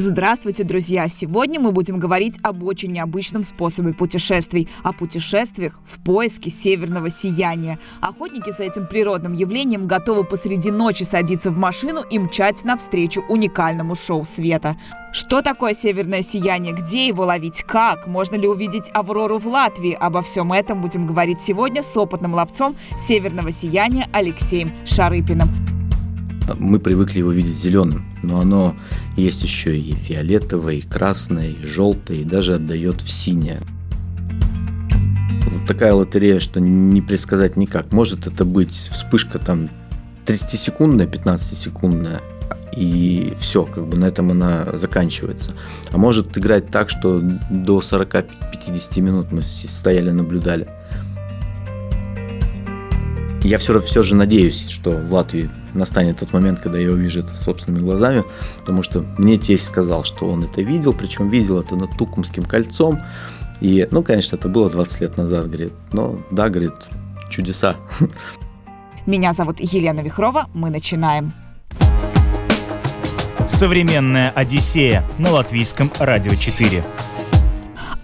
Здравствуйте, друзья! Сегодня мы будем говорить об очень необычном способе путешествий, о путешествиях в поиске северного сияния. Охотники за этим природным явлением готовы посреди ночи садиться в машину и мчать навстречу уникальному шоу света. Что такое северное сияние? Где его ловить? Как? Можно ли увидеть Аврору в Латвии? Обо всем этом будем говорить сегодня с опытным ловцом северного сияния Алексеем Шарыпиным. Мы привыкли его видеть зеленым, но оно есть еще и фиолетовое, и красное, и желтое, и даже отдает в синее. Вот такая лотерея, что не предсказать никак. Может это быть вспышка там 30-секундная, 15-секундная, и все, как бы на этом она заканчивается. А может играть так, что до 40-50 минут мы стояли, наблюдали. Я все, все же надеюсь, что в Латвии настанет тот момент, когда я увижу это собственными глазами, потому что мне тесть сказал, что он это видел, причем видел это над Тукумским кольцом. И, ну, конечно, это было 20 лет назад, говорит. Но, да, говорит, чудеса. Меня зовут Елена Вихрова. Мы начинаем. Современная Одиссея на латвийском радио 4.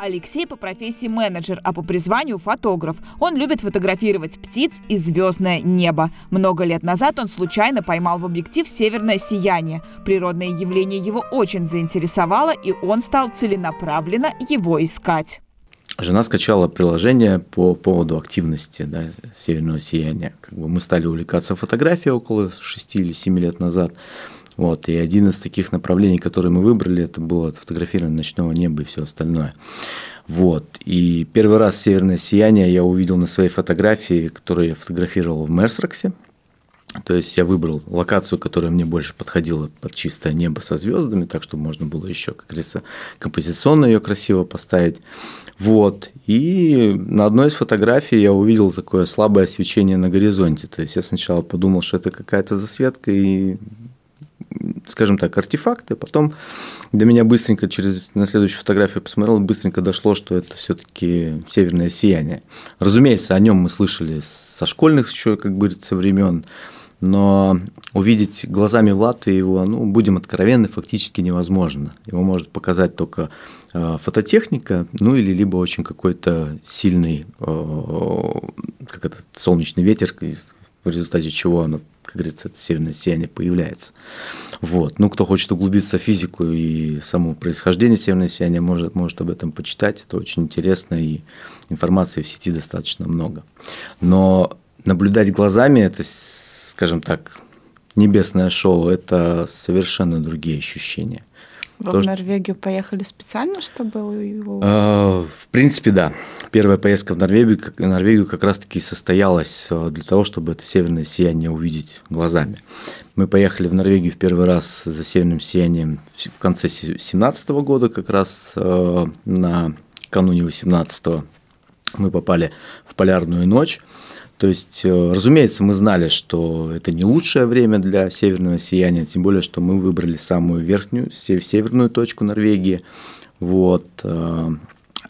Алексей по профессии менеджер, а по призванию фотограф. Он любит фотографировать птиц и звездное небо. Много лет назад он случайно поймал в объектив северное сияние. Природное явление его очень заинтересовало, и он стал целенаправленно его искать. Жена скачала приложение по поводу активности да, северного сияния. Как бы мы стали увлекаться фотографией около 6 или 7 лет назад. Вот, и один из таких направлений, которые мы выбрали, это было фотографирование ночного неба и все остальное. Вот. И первый раз северное сияние я увидел на своей фотографии, которую я фотографировал в Мерсроксе. То есть я выбрал локацию, которая мне больше подходила под чистое небо со звездами, так что можно было еще, как говорится, композиционно ее красиво поставить. Вот. И на одной из фотографий я увидел такое слабое свечение на горизонте. То есть я сначала подумал, что это какая-то засветка, и скажем так, артефакты. Потом до меня быстренько через на следующую фотографию посмотрел, быстренько дошло, что это все-таки северное сияние. Разумеется, о нем мы слышали со школьных еще, как говорится, времен. Но увидеть глазами в его, ну, будем откровенны, фактически невозможно. Его может показать только э, фототехника, ну или либо очень какой-то сильный, э, как это, солнечный ветер, в результате чего оно как говорится, это северное сияние появляется. Вот. Ну, кто хочет углубиться в физику и само происхождение северного сияния, может, может об этом почитать. Это очень интересно, и информации в сети достаточно много. Но наблюдать глазами – это, скажем так, небесное шоу – это совершенно другие ощущения – вы Потому в Норвегию поехали специально, чтобы его... А, в принципе, да. Первая поездка в Норвегию, в Норвегию как раз-таки состоялась а, для того, чтобы это северное сияние увидеть глазами. Мы поехали в Норвегию в первый раз за северным сиянием в конце 2017 года, как раз а, на кануне 18 мы попали в полярную ночь. То есть, э, разумеется, мы знали, что это не лучшее время для северного сияния, тем более, что мы выбрали самую верхнюю, северную точку Норвегии. Вот. Э,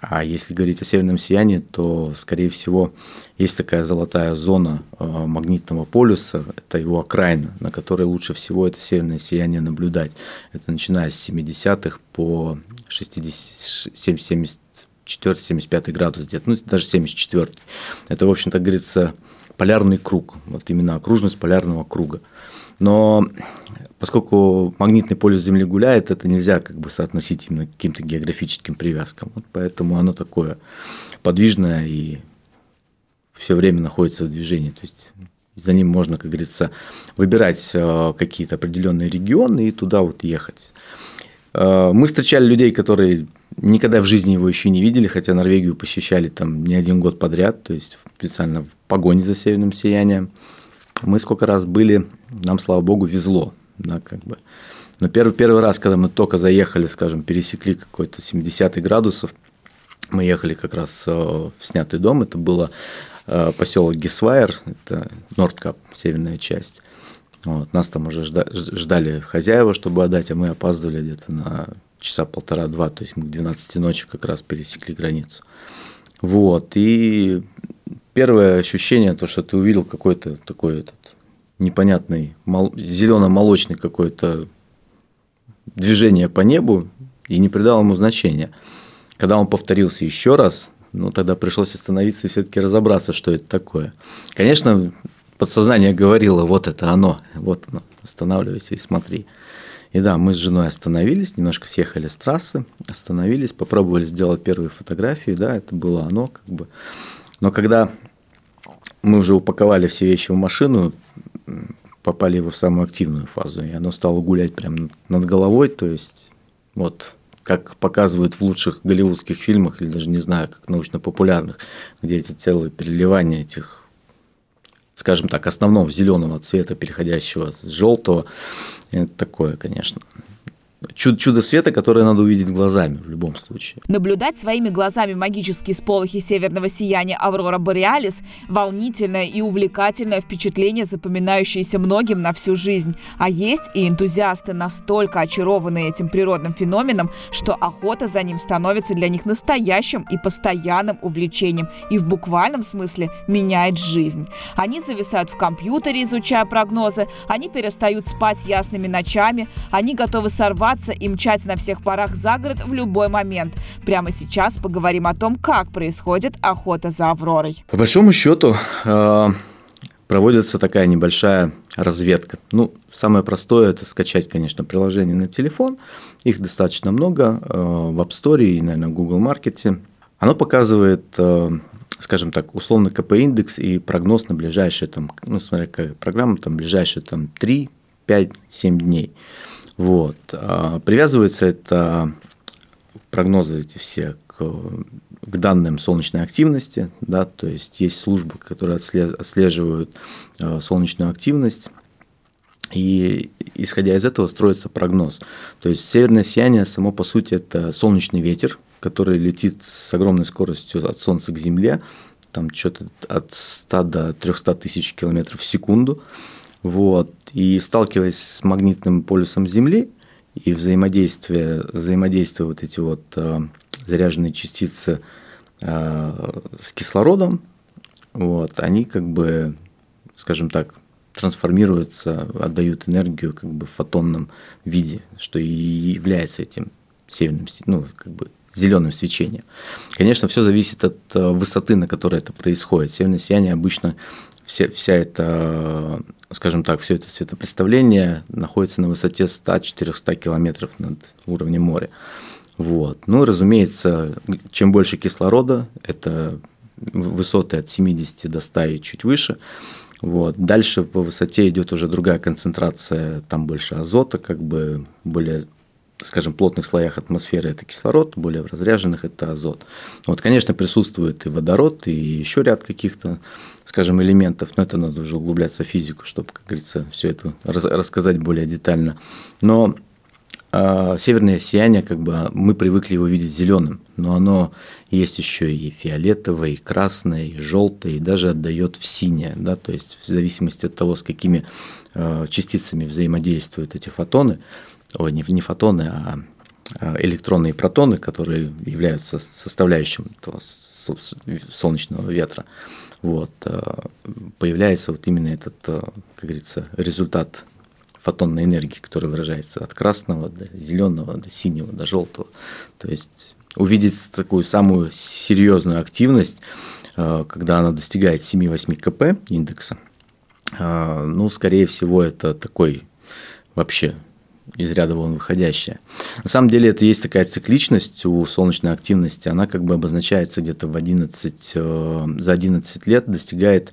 а если говорить о северном сиянии, то, скорее всего, есть такая золотая зона э, магнитного полюса, это его окраина, на которой лучше всего это северное сияние наблюдать. Это начиная с 70-х по 60, 70, 74-75 градус где-то, ну даже 74. Это, в общем-то, говорится, полярный круг, вот именно окружность полярного круга. Но поскольку магнитный полюс Земли гуляет, это нельзя как бы соотносить именно к каким-то географическим привязкам. Вот поэтому оно такое подвижное и все время находится в движении. То есть за ним можно, как говорится, выбирать э, какие-то определенные регионы и туда вот ехать. Э, мы встречали людей, которые никогда в жизни его еще не видели, хотя Норвегию посещали там не один год подряд, то есть специально в погоне за северным сиянием. Мы сколько раз были, нам, слава богу, везло, да, как бы. Но первый, первый раз, когда мы только заехали, скажем, пересекли какой-то 70 градусов, мы ехали как раз э, в снятый дом, это было э, поселок Гесвайер, это Нордкап, северная часть. Вот, нас там уже ждали хозяева, чтобы отдать, а мы опаздывали где-то на часа полтора-два, то есть мы к 12 ночи как раз пересекли границу. Вот, и первое ощущение, то, что ты увидел какой-то такой этот непонятный, зелено-молочный какой-то движение по небу и не придал ему значения. Когда он повторился еще раз, ну тогда пришлось остановиться и все-таки разобраться, что это такое. Конечно, подсознание говорило, вот это оно, вот оно, останавливайся и смотри. И да, мы с женой остановились, немножко съехали с трассы, остановились, попробовали сделать первые фотографии, да, это было оно как бы. Но когда мы уже упаковали все вещи в машину, попали его в самую активную фазу, и оно стало гулять прямо над головой, то есть вот как показывают в лучших голливудских фильмах, или даже не знаю, как научно-популярных, где эти целые переливания этих скажем так, основного зеленого цвета, переходящего с желтого. Это такое, конечно чудо, чудо света, которое надо увидеть глазами в любом случае. Наблюдать своими глазами магические сполохи северного сияния Аврора Бореалис – волнительное и увлекательное впечатление, запоминающееся многим на всю жизнь. А есть и энтузиасты, настолько очарованы этим природным феноменом, что охота за ним становится для них настоящим и постоянным увлечением и в буквальном смысле меняет жизнь. Они зависают в компьютере, изучая прогнозы, они перестают спать ясными ночами, они готовы сорвать сорваться и мчать на всех парах за город в любой момент. Прямо сейчас поговорим о том, как происходит охота за Авророй. По большому счету, э, проводится такая небольшая разведка. Ну, самое простое – это скачать, конечно, приложение на телефон. Их достаточно много э, в App Store и, наверное, Google Market. Оно показывает, э, скажем так, условно КП-индекс и прогноз на ближайшие, там, ну, смотря какая программа, там, ближайшие там, 3, 5, 7 дней. Вот. А привязывается это прогнозы эти все к, к данным солнечной активности, да, то есть есть службы, которые отслеживают а, солнечную активность, и исходя из этого строится прогноз. То есть северное сияние само по сути это солнечный ветер, который летит с огромной скоростью от Солнца к Земле, там что-то от 100 до 300 тысяч километров в секунду. Вот. И сталкиваясь с магнитным полюсом Земли и взаимодействие, взаимодействие вот эти вот э, заряженные частицы э, с кислородом, вот, они как бы, скажем так, трансформируются, отдают энергию как бы в фотонном виде, что и является этим северным, ну, как бы зеленым свечением. Конечно, все зависит от э, высоты, на которой это происходит. Северное сияние обычно вся, вся эта, скажем так, все это светопредставление находится на высоте 100-400 километров над уровнем моря. Вот. Ну, разумеется, чем больше кислорода, это высоты от 70 до 100 и чуть выше, вот. Дальше по высоте идет уже другая концентрация, там больше азота, как бы более скажем, плотных слоях атмосферы это кислород, более в разряженных это азот. Вот, конечно, присутствует и водород, и еще ряд каких-то, скажем, элементов, но это надо уже углубляться в физику, чтобы, как говорится, все это рассказать более детально. Но э, северное сияние, как бы мы привыкли его видеть зеленым, но оно есть еще и фиолетовое, и красное, и желтое, и даже отдает в синее, да, то есть в зависимости от того, с какими э, частицами взаимодействуют эти фотоны, ой, не, не фотоны, а, а электроны и протоны, которые являются составляющим этого солнечного ветра, вот, а, появляется вот именно этот, а, как говорится, результат фотонной энергии, который выражается от красного до зеленого, до синего, до желтого. То есть увидеть такую самую серьезную активность, когда она достигает 7-8 КП индекса, ну, скорее всего, это такой вообще из ряда вон выходящая. На самом деле это есть такая цикличность у солнечной активности, она как бы обозначается где-то в 11, э, за 11 лет достигает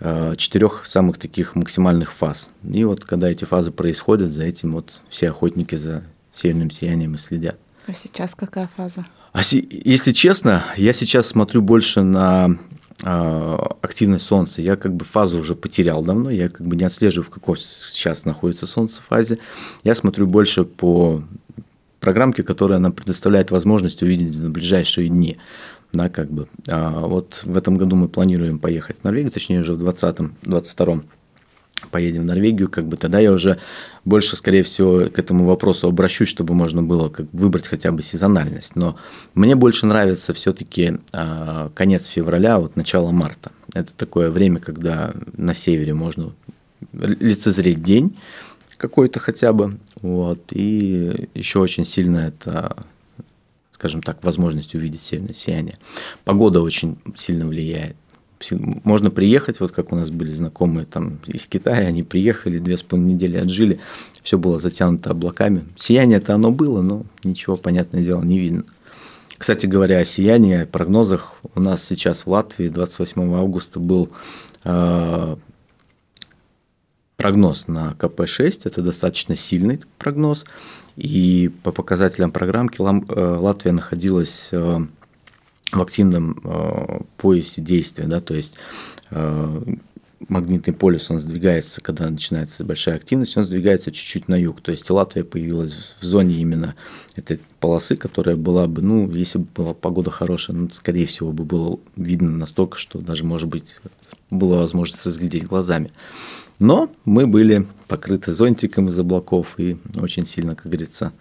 э, четырех самых таких максимальных фаз. И вот когда эти фазы происходят, за этим вот все охотники за северным сиянием и следят. А сейчас какая фаза? А си- если честно, я сейчас смотрю больше на активность Солнца. Я как бы фазу уже потерял давно, я как бы не отслеживаю, в какой сейчас находится Солнце фазе. Я смотрю больше по программке, которая нам предоставляет возможность увидеть на ближайшие дни. Да, как бы. А вот в этом году мы планируем поехать в Норвегию, точнее уже в 2020-2022 поедем в Норвегию, как бы тогда я уже больше, скорее всего, к этому вопросу обращусь, чтобы можно было как выбрать хотя бы сезональность. Но мне больше нравится все-таки а, конец февраля, вот начало марта. Это такое время, когда на севере можно лицезреть день какой-то хотя бы. Вот. И еще очень сильно это скажем так, возможность увидеть северное сияние. Погода очень сильно влияет. Можно приехать, вот как у нас были знакомые там из Китая, они приехали, две с половиной недели отжили, все было затянуто облаками. Сияние-то оно было, но ничего, понятное дело, не видно. Кстати говоря, о сиянии, о прогнозах, у нас сейчас в Латвии 28 августа был э, прогноз на КП-6, это достаточно сильный прогноз, и по показателям программки э, Латвия находилась э, в активном э, поясе действия, да, то есть магнитный полюс, он сдвигается, когда начинается большая активность, он сдвигается чуть-чуть на юг. То есть Латвия появилась в зоне именно этой полосы, которая была бы, ну, если бы была погода хорошая, ну, скорее всего, бы было видно настолько, что даже, может быть, была возможность разглядеть глазами. Но мы были покрыты зонтиком из облаков и очень сильно, как говорится,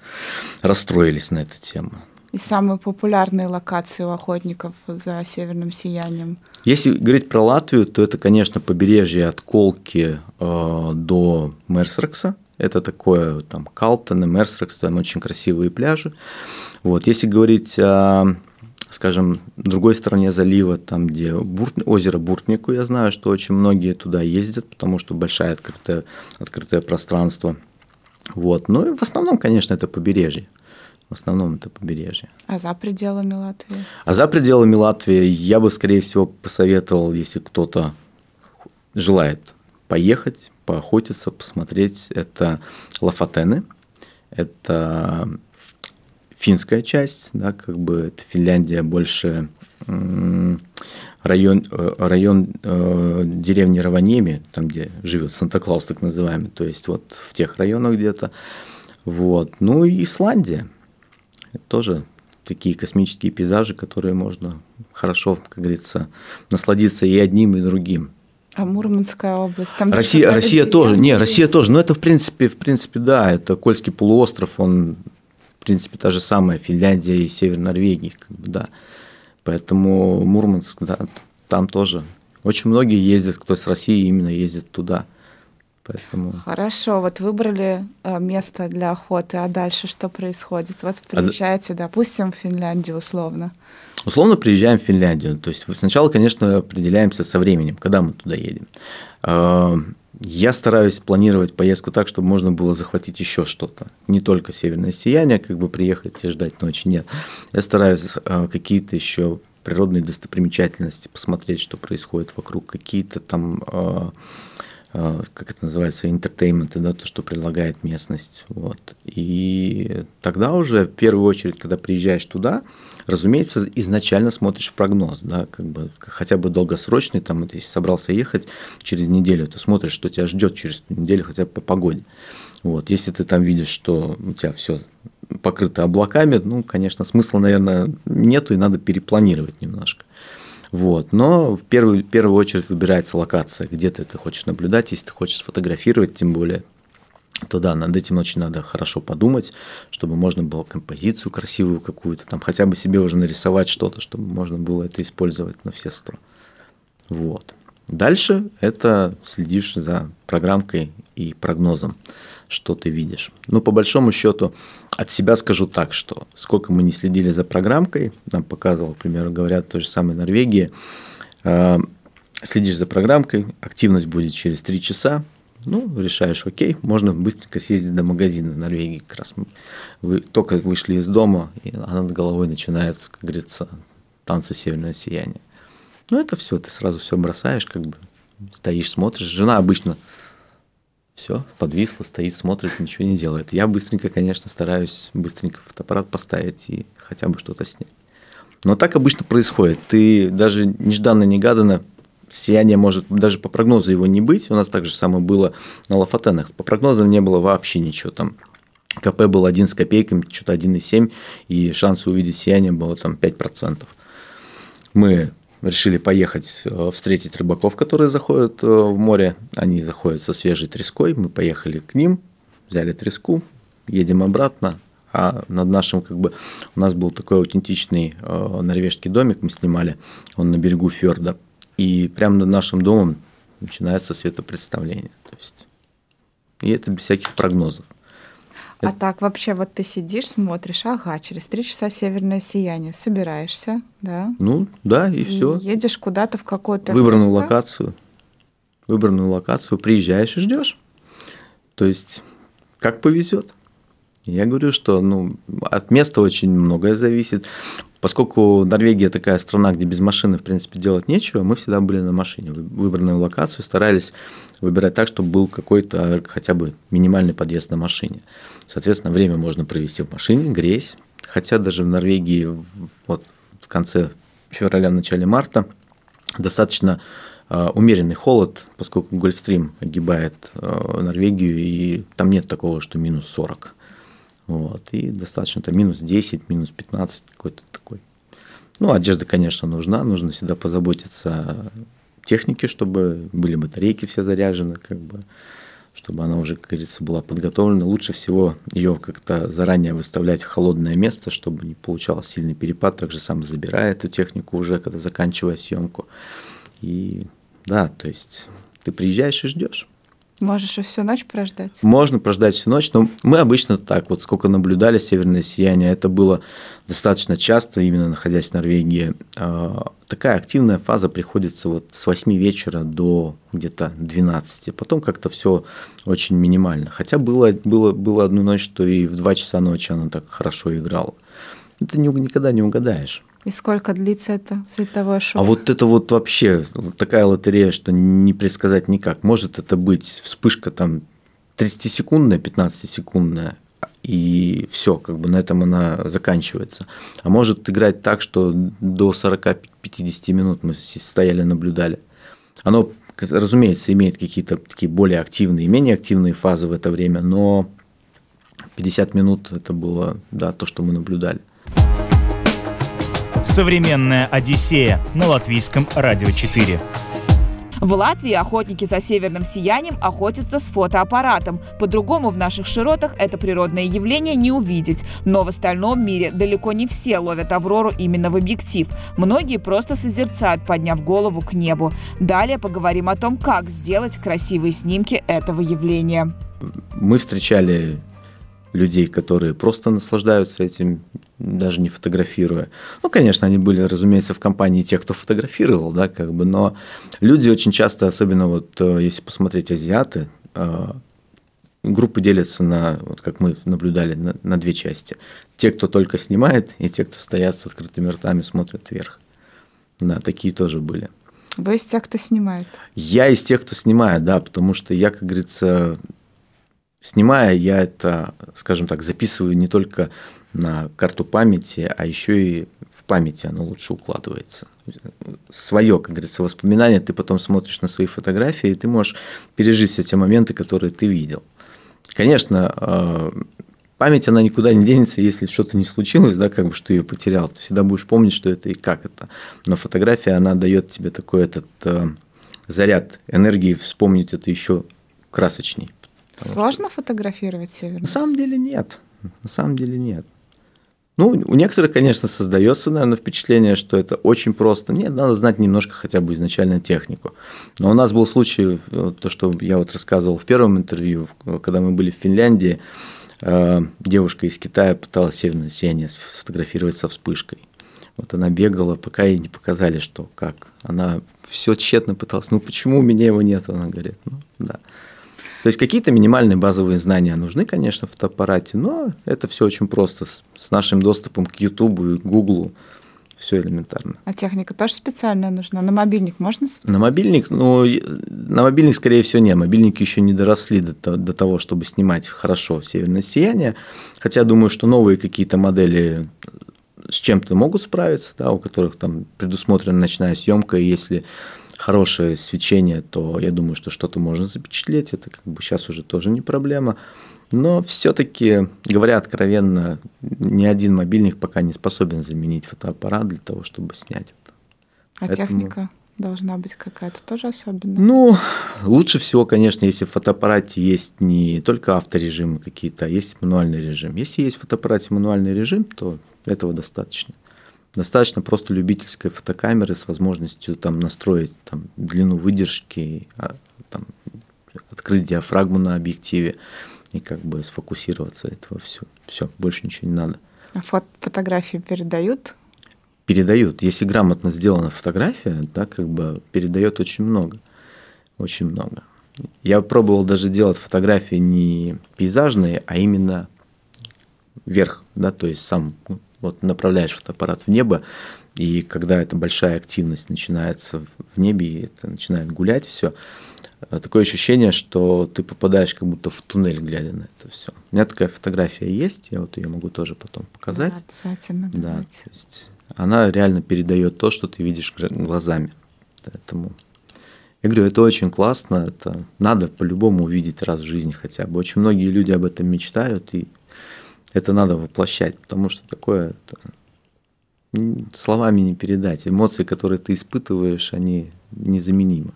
расстроились на эту тему. И самые популярные локации у охотников за северным сиянием? Если говорить про Латвию, то это, конечно, побережье от Колки э, до Мерсрекса. Это такое, там, Калтон и Мерсрекс, там очень красивые пляжи. Вот. Если говорить о скажем, другой стороне залива, там, где Бурт... озеро Буртнику, я знаю, что очень многие туда ездят, потому что большое открытое, открытое пространство. Вот. Ну и в основном, конечно, это побережье. В основном это побережье. А за пределами Латвии? А за пределами Латвии я бы, скорее всего, посоветовал, если кто-то желает поехать, поохотиться, посмотреть, это Лафатены. Это финская часть, да, как бы это Финляндия больше район, э, район э, деревни Раванеми, там, где живет Санта-Клаус, так называемый, то есть вот в тех районах где-то. Вот. Ну и Исландия. Это тоже такие космические пейзажи, которые можно хорошо, как говорится, насладиться и одним, и другим. А Мурманская область? Там Россия, Россия тоже. Не, Россия тоже. Но это, в принципе, в принципе, да, это Кольский полуостров, он в принципе, та же самая Финляндия и Север Норвегии, как бы, да. Поэтому Мурманск, да, там тоже. Очень многие ездят, кто с России именно ездит туда. Поэтому... Хорошо, вот выбрали э, место для охоты, а дальше что происходит? Вот а приезжаете, а... допустим, в Финляндию условно. Условно приезжаем в Финляндию. То есть сначала, конечно, определяемся со временем, когда мы туда едем. А, я стараюсь планировать поездку так, чтобы можно было захватить еще что-то. Не только северное сияние, как бы приехать и ждать ночи. Нет. Я стараюсь а, какие-то еще природные достопримечательности посмотреть, что происходит вокруг, какие-то там а, как это называется, entertainment ы, да, то, что предлагает местность. Вот. И тогда уже, в первую очередь, когда приезжаешь туда, разумеется, изначально смотришь прогноз, да, как бы хотя бы долгосрочный, там, если собрался ехать через неделю, то смотришь, что тебя ждет через неделю хотя бы по погоде. Вот. Если ты там видишь, что у тебя все покрыто облаками, ну, конечно, смысла, наверное, нету, и надо перепланировать немножко. Вот. Но в первую, в первую очередь выбирается локация, где ты это хочешь наблюдать, если ты хочешь сфотографировать, тем более, то да, над этим очень надо хорошо подумать, чтобы можно было композицию красивую какую-то, там хотя бы себе уже нарисовать что-то, чтобы можно было это использовать на все сто. Вот. Дальше это следишь за программкой и прогнозом, что ты видишь. Ну, по большому счету, от себя скажу так, что сколько мы не следили за программкой, нам показывал, к примеру, говорят, в той же самой Норвегии, э, следишь за программкой, активность будет через 3 часа, ну, решаешь, окей, можно быстренько съездить до магазина в Норвегии. Как раз вы только вышли из дома, и над головой начинается, как говорится, танцы северное сияние. Ну, это все, ты сразу все бросаешь, как бы стоишь, смотришь. Жена обычно все, подвисла, стоит, смотрит, ничего не делает. Я быстренько, конечно, стараюсь быстренько фотоаппарат поставить и хотя бы что-то снять. Но так обычно происходит. Ты даже нежданно-негаданно сияние может даже по прогнозу его не быть. У нас так же самое было на Лафатенах. По прогнозам не было вообще ничего там. КП был один с копейками, что-то 1,7, и шанс увидеть сияние было там 5%. Мы решили поехать встретить рыбаков, которые заходят в море. Они заходят со свежей треской. Мы поехали к ним, взяли треску, едем обратно. А над нашим, как бы, у нас был такой аутентичный норвежский домик, мы снимали, он на берегу фьорда. И прямо над нашим домом начинается светопредставление. То есть, и это без всяких прогнозов. А это... так вообще вот ты сидишь, смотришь, ага, через три часа северное сияние, собираешься, да? Ну, да, и, и все. Едешь куда-то в какую-то выбранную место? локацию, выбранную локацию, приезжаешь и ждешь. То есть, как повезет. Я говорю, что ну, от места очень многое зависит. Поскольку Норвегия такая страна, где без машины, в принципе, делать нечего, мы всегда были на машине. Выбранную локацию старались выбирать так, чтобы был какой-то хотя бы минимальный подъезд на машине. Соответственно, время можно провести в машине, греясь. Хотя даже в Норвегии вот, в конце февраля, начале марта достаточно а, умеренный холод, поскольку Гольфстрим огибает а, Норвегию, и там нет такого, что минус 40. Вот, и достаточно там минус 10, минус 15, какой-то такой. Ну, одежда, конечно, нужна, нужно всегда позаботиться о технике, чтобы были батарейки все заряжены, как бы, чтобы она уже, как говорится, была подготовлена. Лучше всего ее как-то заранее выставлять в холодное место, чтобы не получался сильный перепад. Также сам забирает эту технику уже, когда заканчивая съемку. И да, то есть ты приезжаешь и ждешь. Можешь и всю ночь прождать? Можно прождать всю ночь, но мы обычно так, вот сколько наблюдали северное сияние, это было достаточно часто, именно находясь в Норвегии. А, такая активная фаза приходится вот с 8 вечера до где-то 12. Потом как-то все очень минимально. Хотя было, было, было одну ночь, что и в 2 часа ночи она так хорошо играла. Это никогда не угадаешь. И сколько длится это световое шоу? А вот это вот вообще такая лотерея, что не предсказать никак. Может это быть вспышка там 30-секундная, 15-секундная, и все, как бы на этом она заканчивается. А может играть так, что до 40-50 минут мы стояли, наблюдали. Оно, разумеется, имеет какие-то такие более активные и менее активные фазы в это время, но 50 минут это было, да, то, что мы наблюдали. Современная Одиссея на латвийском радио 4. В Латвии охотники за северным сиянием охотятся с фотоаппаратом. По-другому в наших широтах это природное явление не увидеть. Но в остальном мире далеко не все ловят аврору именно в объектив. Многие просто созерцают, подняв голову к небу. Далее поговорим о том, как сделать красивые снимки этого явления. Мы встречали людей, которые просто наслаждаются этим, даже не фотографируя. Ну, конечно, они были, разумеется, в компании тех, кто фотографировал, да, как бы, но люди очень часто, особенно вот э, если посмотреть азиаты, э, группы делятся на, вот как мы наблюдали, на, на две части. Те, кто только снимает, и те, кто стоят с открытыми ртами, смотрят вверх. Да, такие тоже были. Вы из тех, кто снимает? Я из тех, кто снимает, да, потому что я, как говорится, Снимая, я это, скажем так, записываю не только на карту памяти, а еще и в памяти оно лучше укладывается. Свое, как говорится, воспоминание, ты потом смотришь на свои фотографии, и ты можешь пережить все те моменты, которые ты видел. Конечно, э, память, она никуда не денется, если что-то не случилось, да, как бы, что ее потерял, ты всегда будешь помнить, что это и как это. Но фотография, она дает тебе такой этот э, заряд энергии вспомнить это еще красочней. Сложно что... фотографировать северный? На самом деле нет. На самом деле нет. Ну, у некоторых, конечно, создается, наверное, впечатление, что это очень просто. Нет, надо знать немножко хотя бы изначально технику. Но у нас был случай, то, что я вот рассказывал в первом интервью, когда мы были в Финляндии, э, девушка из Китая пыталась северное сияние сфотографировать со вспышкой. Вот она бегала, пока ей не показали, что как. Она все тщетно пыталась. Ну почему у меня его нет? Она говорит, ну да. То есть какие-то минимальные базовые знания нужны, конечно, в фотоаппарате, но это все очень просто с нашим доступом к YouTube и Google. Все элементарно. А техника тоже специальная нужна? На мобильник можно? На мобильник, ну, на мобильник, скорее всего, нет. Мобильники еще не доросли до, до того, чтобы снимать хорошо северное сияние. Хотя думаю, что новые какие-то модели с чем-то могут справиться, да, у которых там предусмотрена ночная съемка, и если хорошее свечение, то я думаю, что что-то можно запечатлеть. Это как бы сейчас уже тоже не проблема. Но все-таки, говоря откровенно, ни один мобильник пока не способен заменить фотоаппарат для того, чтобы снять это. А Поэтому... техника должна быть какая-то тоже особенная? Ну, лучше всего, конечно, если в фотоаппарате есть не только авторежимы какие-то, а есть мануальный режим. Если есть в фотоаппарате мануальный режим, то этого достаточно. Достаточно просто любительской фотокамеры с возможностью там настроить там, длину выдержки, а, там, открыть диафрагму на объективе и как бы сфокусироваться этого все. Все, больше ничего не надо. А фото фотографии передают? Передают. Если грамотно сделана фотография, да, как бы передает очень много. Очень много. Я пробовал даже делать фотографии не пейзажные, а именно вверх, да, то есть сам вот направляешь фотоаппарат в небо, и когда эта большая активность начинается в небе, и это начинает гулять все, э, такое ощущение, что ты попадаешь как будто в туннель, глядя на это все. У меня такая фотография есть, я вот ее могу тоже потом показать. Да, обязательно. Да, давайте. то есть она реально передает то, что ты видишь глазами. Поэтому я говорю, это очень классно, это надо по-любому увидеть раз в жизни хотя бы. Очень многие люди об этом мечтают, и это надо воплощать, потому что такое словами не передать. Эмоции, которые ты испытываешь, они незаменимы.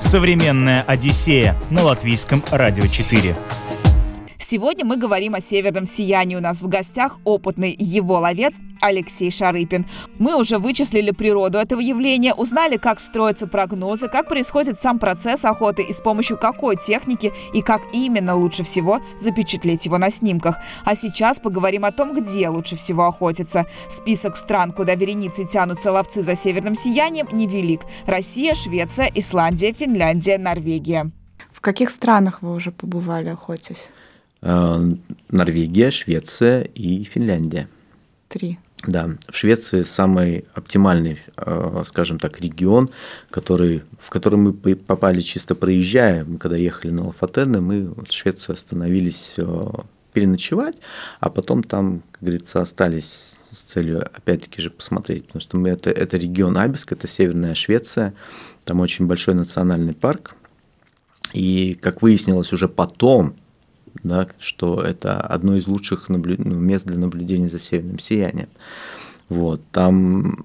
Современная Одиссея на латвийском радио 4. Сегодня мы говорим о северном сиянии. У нас в гостях опытный его ловец Алексей Шарыпин. Мы уже вычислили природу этого явления, узнали, как строятся прогнозы, как происходит сам процесс охоты и с помощью какой техники и как именно лучше всего запечатлеть его на снимках. А сейчас поговорим о том, где лучше всего охотиться. Список стран, куда вереницы тянутся ловцы за северным сиянием, невелик. Россия, Швеция, Исландия, Финляндия, Норвегия. В каких странах вы уже побывали охотясь? Э, Норвегия, Швеция и Финляндия. Три. Да, в Швеции самый оптимальный, э, скажем так, регион, который, в который мы попали чисто проезжая. Мы когда ехали на Лафатены, мы в Швецию остановились э, переночевать, а потом там, как говорится, остались с целью опять-таки же посмотреть, потому что мы это, это регион Абиск, это северная Швеция, там очень большой национальный парк, и, как выяснилось уже потом, да, что это одно из лучших наблю... ну, мест для наблюдения за северным сиянием. Вот, там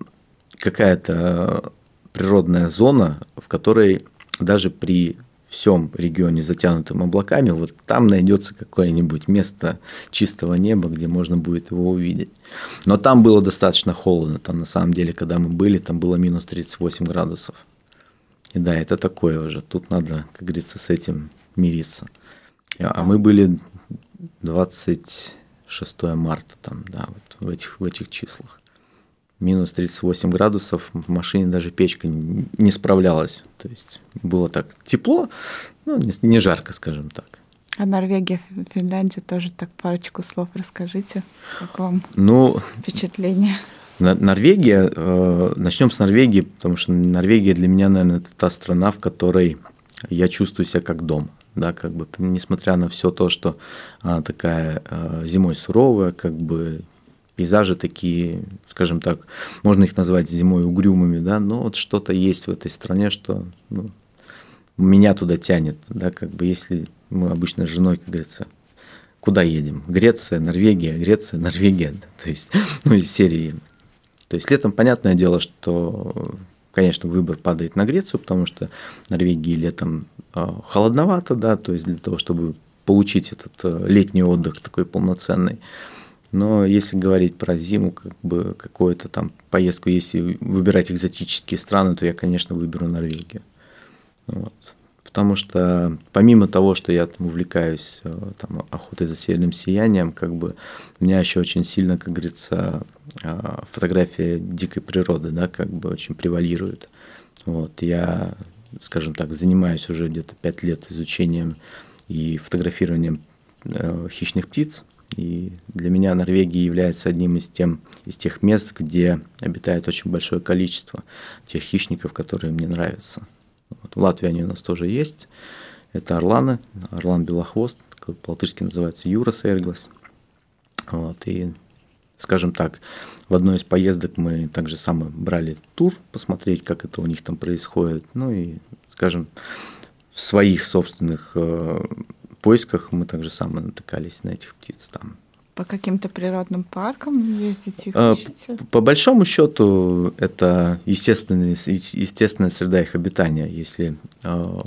какая-то природная зона, в которой даже при всем регионе, затянутым облаками, вот там найдется какое-нибудь место чистого неба, где можно будет его увидеть. Но там было достаточно холодно. Там на самом деле, когда мы были, там было минус 38 градусов. И да, это такое уже. Тут надо, как говорится, с этим мириться. А мы были 26 марта, там, да, вот в этих, в этих числах. Минус 38 градусов, в машине даже печка не справлялась. То есть было так тепло, ну, не, не жарко, скажем так. А Норвегия, Финляндия тоже так парочку слов расскажите. Как вам ну, впечатление? Норвегия, э, начнем с Норвегии, потому что Норвегия для меня, наверное, это та страна, в которой я чувствую себя как дома да, как бы, несмотря на все то, что а, такая а, зимой суровая, как бы пейзажи такие, скажем так, можно их назвать зимой угрюмыми, да, но вот что-то есть в этой стране, что ну, меня туда тянет, да, как бы если мы обычно с женой, как говорится, куда едем? Греция, Норвегия, Греция, Норвегия, да, то есть, ну, из серии. То есть летом понятное дело, что конечно, выбор падает на Грецию, потому что в Норвегии летом а, холодновато, да, то есть для того, чтобы получить этот э, летний отдых такой полноценный. Но если говорить про зиму, как бы какую-то там поездку, если выбирать экзотические страны, то я, конечно, выберу Норвегию. Вот. Потому что помимо того, что я там увлекаюсь э, там, охотой за северным сиянием, как бы меня еще очень сильно, как говорится, э, фотография дикой природы, да, как бы очень превалирует. Вот, я, скажем так, занимаюсь уже где-то пять лет изучением и фотографированием э, хищных птиц. И для меня Норвегия является одним из, тем, из тех мест, где обитает очень большое количество тех хищников, которые мне нравятся. Вот в Латвии они у нас тоже есть. Это орланы, орлан белохвост, по-латышски называется Юрас Эрглас. Вот, и, скажем так, в одной из поездок мы также самое брали тур, посмотреть, как это у них там происходит. Ну и, скажем, в своих собственных э, поисках мы также самое натыкались на этих птиц там. По каким-то природным паркам ездите, их А, ищете? По большому счету, это естественная, естественная среда их обитания. Если э,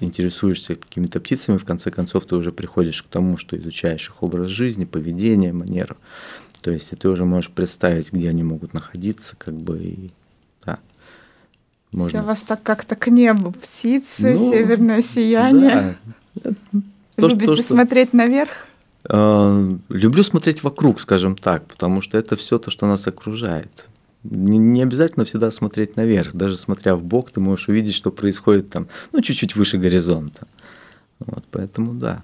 интересуешься какими-то птицами, в конце концов ты уже приходишь к тому, что изучаешь их образ жизни, поведение, манеру. То есть и ты уже можешь представить, где они могут находиться, как бы и да. Все вас так как-то к небу, птицы, Ну, северное сияние. Да. То, Любите что- смотреть наверх? Э, Люблю смотреть вокруг, скажем так, потому что это все то, что нас окружает. Не, обязательно всегда смотреть наверх, даже смотря в бок, ты можешь увидеть, что происходит там, ну, чуть-чуть выше горизонта. Вот, поэтому да.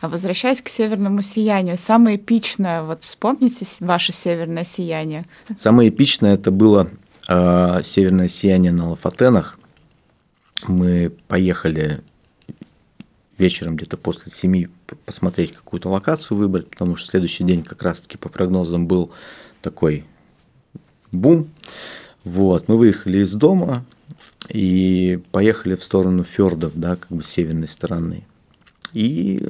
А возвращаясь к северному сиянию, самое эпичное, вот вспомните ваше северное сияние. Самое эпичное это было э, северное сияние на Лафатенах. Мы поехали вечером где-то после семи п- посмотреть какую-то локацию выбрать, потому что следующий день как раз-таки по прогнозам был такой бум. Вот, мы выехали из дома и поехали в сторону фьордов, да, как бы с северной стороны. И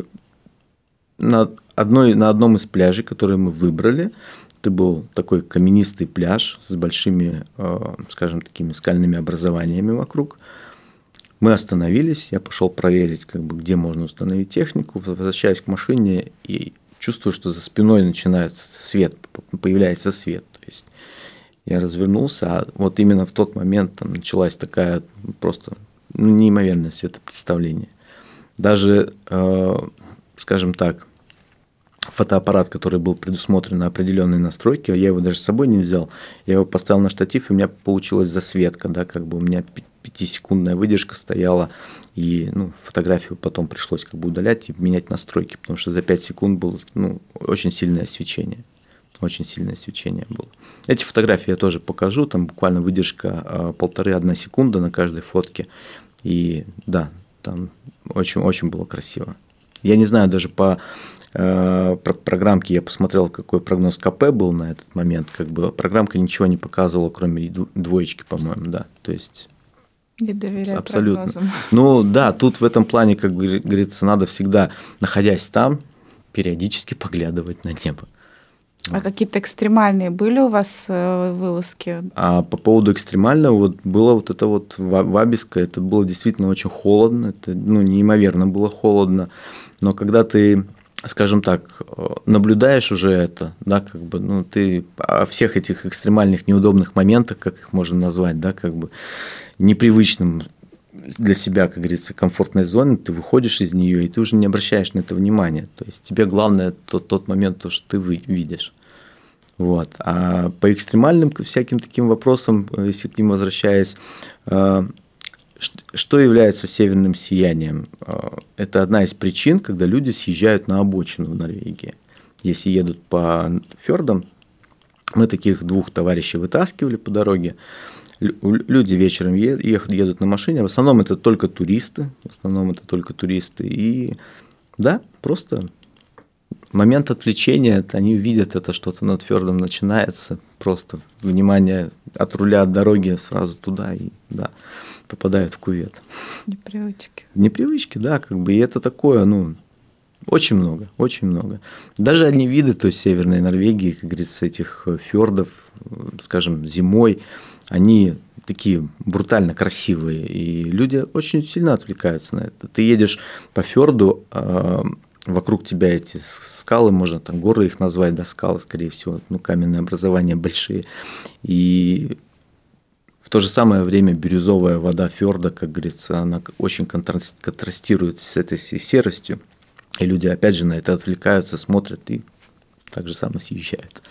на, одной, на одном из пляжей, которые мы выбрали, это был такой каменистый пляж с большими, э, скажем, такими скальными образованиями вокруг. Мы остановились, я пошел проверить, как бы, где можно установить технику, возвращаюсь к машине и чувствую, что за спиной начинается свет, появляется свет. То есть я развернулся, а вот именно в тот момент там началась такая просто ну, неимоверное светопредставление. Даже, э, скажем так, фотоаппарат, который был предусмотрен на определенные настройки, я его даже с собой не взял, я его поставил на штатив, и у меня получилась засветка, да, как бы у меня пятисекундная выдержка стояла, и ну, фотографию потом пришлось как бы удалять и менять настройки, потому что за 5 секунд было ну, очень сильное свечение. Очень сильное свечение было. Эти фотографии я тоже покажу, там буквально выдержка э, полторы-одна секунда на каждой фотке. И да, там очень-очень было красиво. Я не знаю, даже по э, про- программке я посмотрел, какой прогноз КП был на этот момент. Как бы программка ничего не показывала, кроме двоечки, по-моему, да. То есть Не доверяю Абсолютно. прогнозам. ну да, тут в этом плане, как говори- говорится, надо всегда, находясь там, периодически поглядывать на небо. А какие-то экстремальные были у вас э, вылазки? А по поводу экстремального, вот было вот это вот Ва- Вабиска, это было действительно очень холодно, это ну, неимоверно было холодно. Но когда ты, скажем так, наблюдаешь уже это, да, как бы, ну, ты о всех этих экстремальных неудобных моментах, как их можно назвать, да, как бы непривычным для себя, как говорится, комфортной зоны, ты выходишь из нее, и ты уже не обращаешь на это внимания. То есть тебе главное тот, тот момент, то, что ты видишь. Вот. А по экстремальным всяким таким вопросам, э, если к ним возвращаясь, э, что является северным сиянием? Э, Это одна из причин, когда люди съезжают на обочину в Норвегии. Если едут по фьордам, мы таких двух товарищей вытаскивали по дороге. Лю- Люди вечером едут на машине. В основном это только туристы. В основном это только туристы. И да, просто момент отвлечения, они видят это, что-то над твердым начинается, просто внимание от руля от дороги сразу туда и да, попадают в кувет. Непривычки. Непривычки, да, как бы, и это такое, ну, очень много, очень много. Даже одни виды, то есть Северной Норвегии, как говорится, этих э, фьордов, э, скажем, зимой, они такие брутально красивые, и люди очень сильно отвлекаются на это. Ты едешь по фьорду, э, вокруг тебя эти скалы, можно там горы их назвать, да, скалы, скорее всего, ну, каменные образования большие, и в то же самое время бирюзовая вода фьорда, как говорится, она очень контраст- контрастирует с этой серостью. И люди, опять же, на это отвлекаются, смотрят и так же самое съезжают.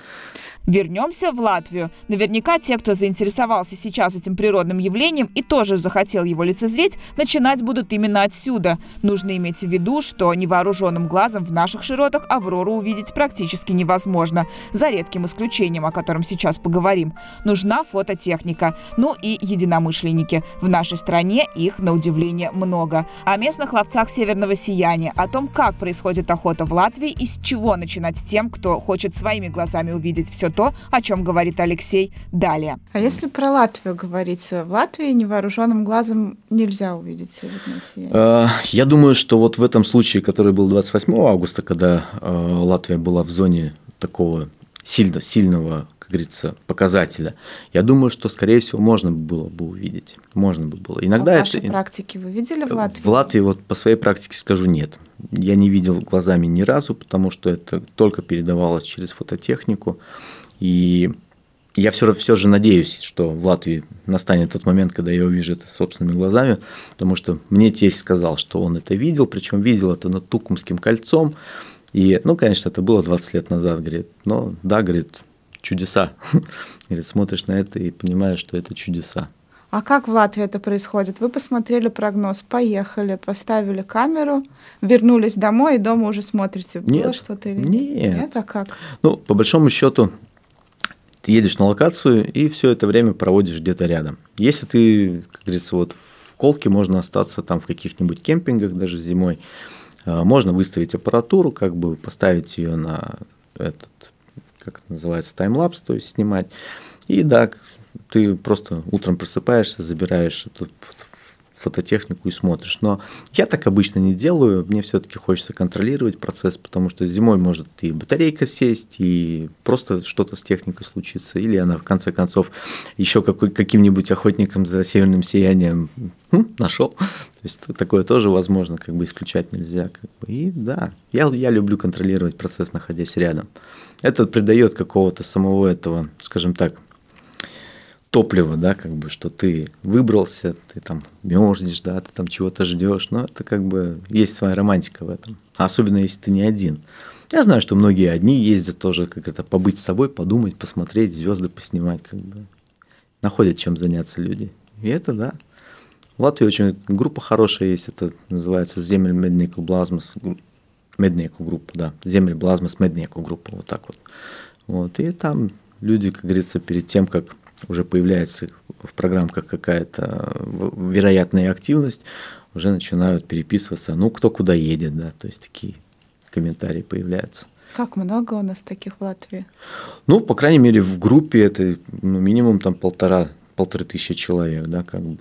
Вернемся в Латвию. Наверняка те, кто заинтересовался сейчас этим природным явлением и тоже захотел его лицезреть, начинать будут именно отсюда. Нужно иметь в виду, что невооруженным глазом в наших широтах Аврору увидеть практически невозможно, за редким исключением, о котором сейчас поговорим. Нужна фототехника, ну и единомышленники. В нашей стране их, на удивление, много. О местных ловцах северного сияния, о том, как происходит охота в Латвии и с чего начинать тем, кто хочет своими глазами увидеть все то, о чем говорит Алексей далее. А если про Латвию говорить, в Латвии невооруженным глазом нельзя увидеть северное сияние? Э, я думаю, что вот в этом случае, который был 28 августа, когда э, Латвия была в зоне такого сильно, сильного, как говорится, показателя, я думаю, что, скорее всего, можно было бы увидеть. Можно бы было. Иногда а это... вашей практики вы видели в Латвии? В Латвии, вот по своей практике скажу, нет. Я не видел глазами ни разу, потому что это только передавалось через фототехнику. И я все, все же надеюсь, что в Латвии настанет тот момент, когда я увижу это собственными глазами, потому что мне тесть сказал, что он это видел, причем видел это над Тукумским кольцом, и, ну, конечно, это было 20 лет назад, говорит, но да, говорит, чудеса. Говорит, смотришь на это и понимаешь, что это чудеса. А как в Латвии это происходит? Вы посмотрели прогноз, поехали, поставили камеру, вернулись домой и дома уже смотрите, было Нет. что-то или Нет. нет? А как? Ну, по большому счету, ты едешь на локацию и все это время проводишь где-то рядом. Если ты, как говорится, вот в Колке можно остаться там в каких-нибудь кемпингах даже зимой, а, можно выставить аппаратуру, как бы поставить ее на этот, как это называется, таймлапс, то есть снимать. И да, ты просто утром просыпаешься, забираешь эту фототехнику и смотришь. Но я так обычно не делаю, мне все-таки хочется контролировать процесс, потому что зимой может и батарейка сесть, и просто что-то с техникой случится, или она в конце концов еще какой, каким-нибудь охотником за северным сиянием хм, нашел. То есть такое тоже возможно, как бы исключать нельзя. Как бы. И да, я, я люблю контролировать процесс, находясь рядом. Это придает какого-то самого этого, скажем так, топлива, да, как бы, что ты выбрался, ты там мерзнешь, да, ты там чего-то ждешь, но это как бы есть своя романтика в этом. Особенно если ты не один. Я знаю, что многие одни ездят тоже, как это, побыть с собой, подумать, посмотреть, звезды поснимать, как бы. Находят чем заняться люди. И это да. В Латвии очень группа хорошая есть, это называется Земель Меднику Блазмас, Меднику группа, да, Земель Блазмас Меднику группа, вот так вот. Вот, и там люди, как говорится, перед тем, как уже появляется в программках какая-то вероятная активность, уже начинают переписываться, ну, кто куда едет, да, то есть такие комментарии появляются. Как много у нас таких в Латвии? Ну, по крайней мере, в группе это ну, минимум там полтора, полторы тысячи человек, да, как бы,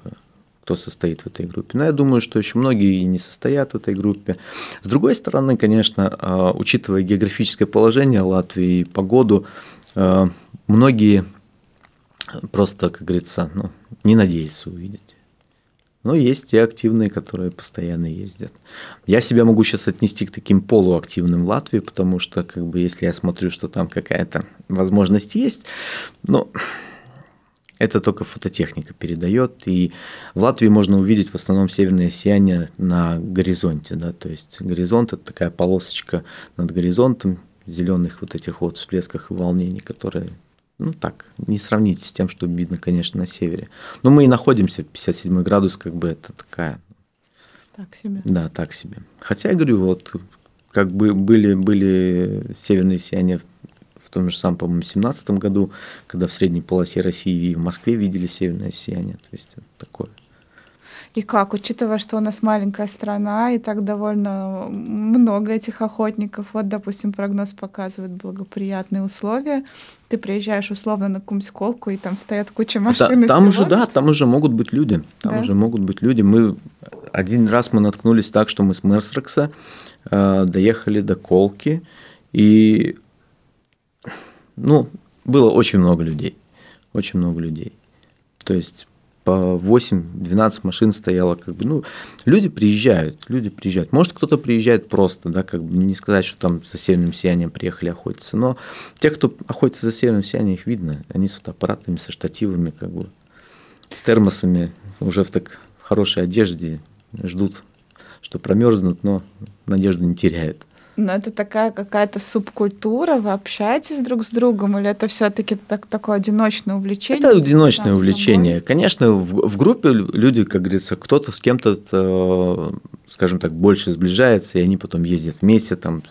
кто состоит в этой группе. Но я думаю, что еще многие и не состоят в этой группе. С другой стороны, конечно, а, учитывая географическое положение Латвии и погоду, а, многие просто, как говорится, ну, не надеются увидеть. Но есть те активные, которые постоянно ездят. Я себя могу сейчас отнести к таким полуактивным в Латвии, потому что, как бы, если я смотрю, что там какая-то возможность есть, но это только фототехника передает. И в Латвии можно увидеть в основном северное сияние на горизонте. Да? То есть горизонт – это такая полосочка над горизонтом зеленых вот этих вот всплесках и волнений, которые ну так, не сравнить с тем, что видно, конечно, на севере. Но мы и находимся в 57 градус, как бы это такая, Так себе. да, так себе. Хотя, я говорю, вот как бы были, были северные сияния в, в том же самом, по-моему, 17 году, когда в средней полосе России и в Москве видели северное сияние. То есть это такое. И как, учитывая, что у нас маленькая страна, и так довольно много этих охотников, вот, допустим, прогноз показывает благоприятные условия, ты приезжаешь условно на Кумсколку, и там стоят куча машин. Да, там уже, да, там уже могут быть люди. Там Да? уже могут быть люди. Мы один раз мы наткнулись так, что мы с Мерсрекса э, доехали до Колки, и ну, было очень много людей. Очень много людей. То есть по 8-12 машин стояло, как бы, ну, люди приезжают, люди приезжают. Может, кто-то приезжает просто, да, как бы не сказать, что там за северным сиянием приехали охотиться, но те, кто охотится за северным сиянием, их видно, они с фотоаппаратами, со штативами, как бы, с термосами, уже в так хорошей одежде, ждут, что промерзнут, но надежду не теряют. Но это такая какая-то субкультура, вы общаетесь друг с другом, или это все-таки так, такое одиночное увлечение? Это одиночное увлечение. собой? Конечно, в, в группе люди, как говорится, кто-то с кем-то, э, скажем так, больше сближается, и они потом ездят вместе, там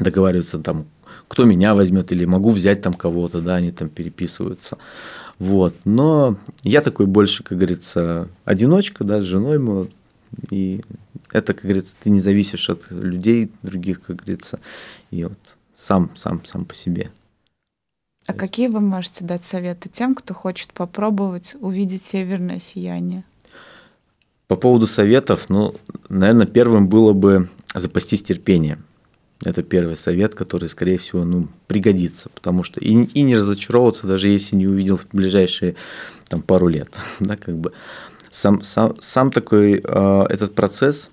договариваются, там, кто меня возьмет, или могу взять там кого-то, да, они там переписываются. Вот. Но я такой больше, как говорится, одиночка, да, с женой мы, и это, как говорится, ты не зависишь от людей других, как говорится, и вот сам, сам, сам по себе. А какие вы можете дать советы тем, кто хочет попробовать увидеть северное сияние? По поводу советов, ну, наверное, первым было бы запастись терпением. Это первый совет, который, скорее всего, ну, пригодится, потому что и, и не разочаровываться, даже если не увидел в ближайшие там, пару лет. Да, как бы. сам, сам, сам такой э, этот процесс,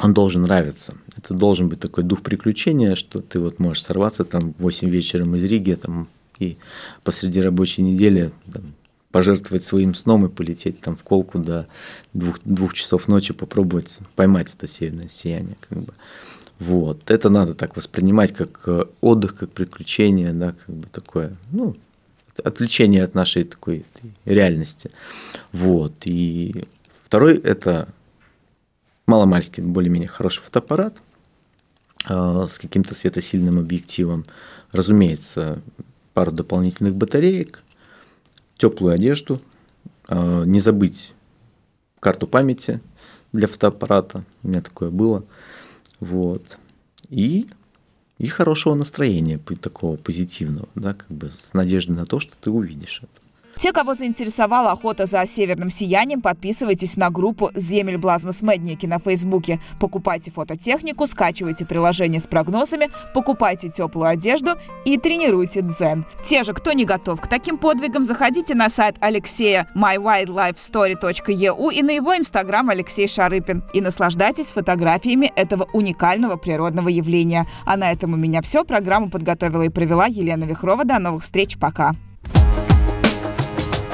он должен нравиться. Это должен быть такой дух приключения, что ты вот можешь сорваться там в 8 вечера из Риги там, и посреди рабочей недели там, пожертвовать своим сном и полететь там в колку до двух, двух часов ночи, попробовать поймать это северное сияние. Как бы. Вот. Это надо так воспринимать как э, отдых, как приключение, да, как бы такое, ну, отвлечение от нашей такой реальности. Вот. И второй – это маломальский, более-менее хороший фотоаппарат э, с каким-то светосильным объективом. Разумеется, пару дополнительных батареек, теплую одежду, э, не забыть карту памяти для фотоаппарата, у меня такое было, вот, и, и хорошего настроения, такого позитивного, да, как бы с надеждой на то, что ты увидишь это. Те, кого заинтересовала охота за северным сиянием, подписывайтесь на группу «Земель Блазмас Медники» на Фейсбуке. Покупайте фототехнику, скачивайте приложение с прогнозами, покупайте теплую одежду и тренируйте дзен. Те же, кто не готов к таким подвигам, заходите на сайт Алексея mywildlifestory.eu и на его инстаграм Алексей Шарыпин и наслаждайтесь фотографиями этого уникального природного явления. А на этом у меня все. Программу подготовила и провела Елена Вихрова. До новых встреч. Пока.